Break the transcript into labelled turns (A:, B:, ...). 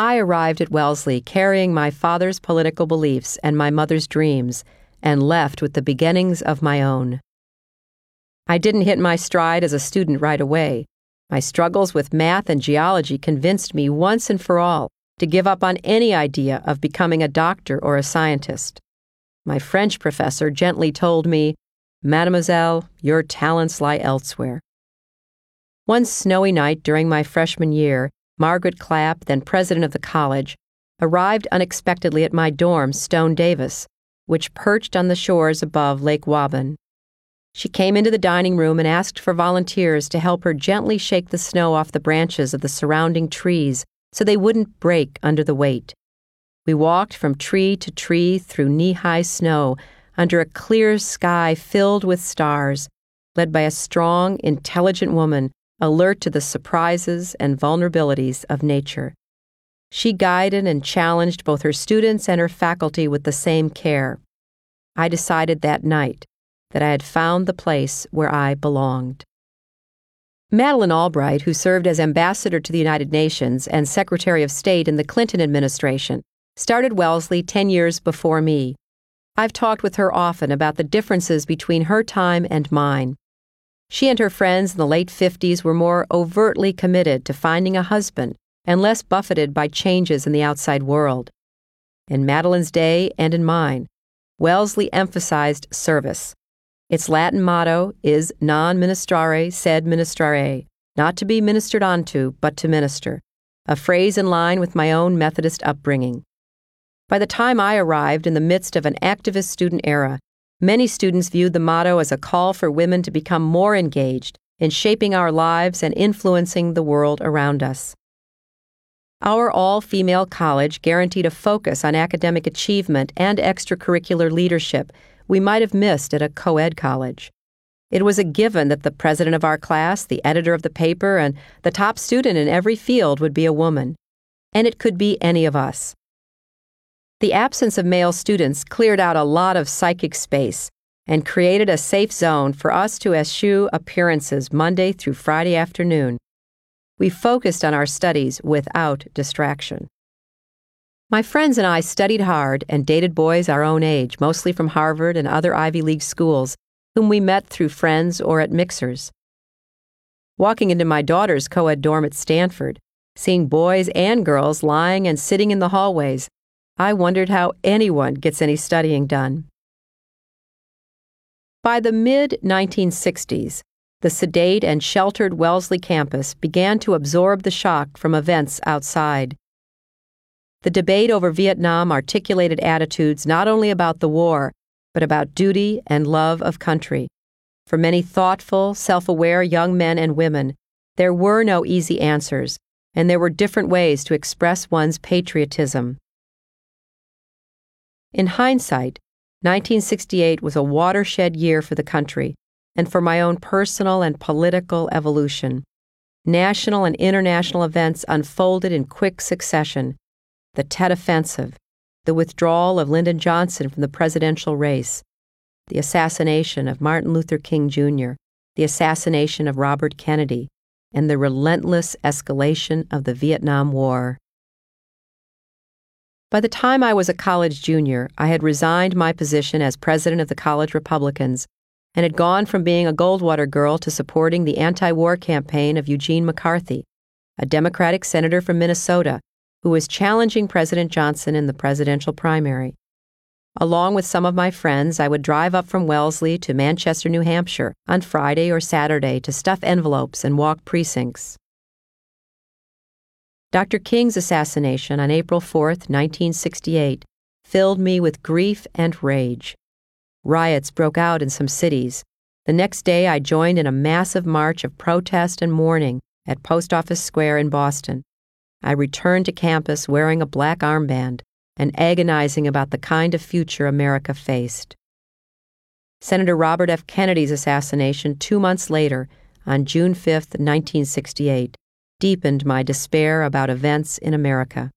A: I arrived at Wellesley carrying my father's political beliefs and my mother's dreams, and left with the beginnings of my own. I didn't hit my stride as a student right away. My struggles with math and geology convinced me once and for all to give up on any idea of becoming a doctor or a scientist. My French professor gently told me, Mademoiselle, your talents lie elsewhere. One snowy night during my freshman year, Margaret Clapp, then president of the college, arrived unexpectedly at my dorm, Stone Davis, which perched on the shores above Lake Waban. She came into the dining room and asked for volunteers to help her gently shake the snow off the branches of the surrounding trees so they wouldn't break under the weight. We walked from tree to tree through knee high snow under a clear sky filled with stars, led by a strong, intelligent woman alert to the surprises and vulnerabilities of nature. She guided and challenged both her students and her faculty with the same care. I decided that night that I had found the place where I belonged. Madeleine Albright, who served as ambassador to the United Nations and Secretary of State in the Clinton administration, started Wellesley 10 years before me. I've talked with her often about the differences between her time and mine. She and her friends in the late 50s were more overtly committed to finding a husband and less buffeted by changes in the outside world. In Madeleine's day and in mine, Wellesley emphasized service. Its Latin motto is non ministrari sed ministrare, not to be ministered unto, but to minister, a phrase in line with my own Methodist upbringing. By the time I arrived in the midst of an activist student era, Many students viewed the motto as a call for women to become more engaged in shaping our lives and influencing the world around us. Our all female college guaranteed a focus on academic achievement and extracurricular leadership we might have missed at a co ed college. It was a given that the president of our class, the editor of the paper, and the top student in every field would be a woman. And it could be any of us. The absence of male students cleared out a lot of psychic space and created a safe zone for us to eschew appearances Monday through Friday afternoon. We focused on our studies without distraction. My friends and I studied hard and dated boys our own age, mostly from Harvard and other Ivy League schools, whom we met through friends or at mixers. Walking into my daughter's co ed dorm at Stanford, seeing boys and girls lying and sitting in the hallways, I wondered how anyone gets any studying done. By the mid 1960s, the sedate and sheltered Wellesley campus began to absorb the shock from events outside. The debate over Vietnam articulated attitudes not only about the war, but about duty and love of country. For many thoughtful, self aware young men and women, there were no easy answers, and there were different ways to express one's patriotism. In hindsight, 1968 was a watershed year for the country and for my own personal and political evolution. National and international events unfolded in quick succession the Tet Offensive, the withdrawal of Lyndon Johnson from the presidential race, the assassination of Martin Luther King Jr., the assassination of Robert Kennedy, and the relentless escalation of the Vietnam War. By the time I was a college junior, I had resigned my position as president of the college Republicans and had gone from being a Goldwater girl to supporting the anti war campaign of Eugene McCarthy, a Democratic senator from Minnesota who was challenging President Johnson in the presidential primary. Along with some of my friends, I would drive up from Wellesley to Manchester, New Hampshire on Friday or Saturday to stuff envelopes and walk precincts. Dr. King's assassination on April 4, 1968, filled me with grief and rage. Riots broke out in some cities. The next day, I joined in a massive march of protest and mourning at Post Office Square in Boston. I returned to campus wearing a black armband and agonizing about the kind of future America faced. Senator Robert F. Kennedy's assassination two months later, on June 5, 1968, deepened my despair about events in America.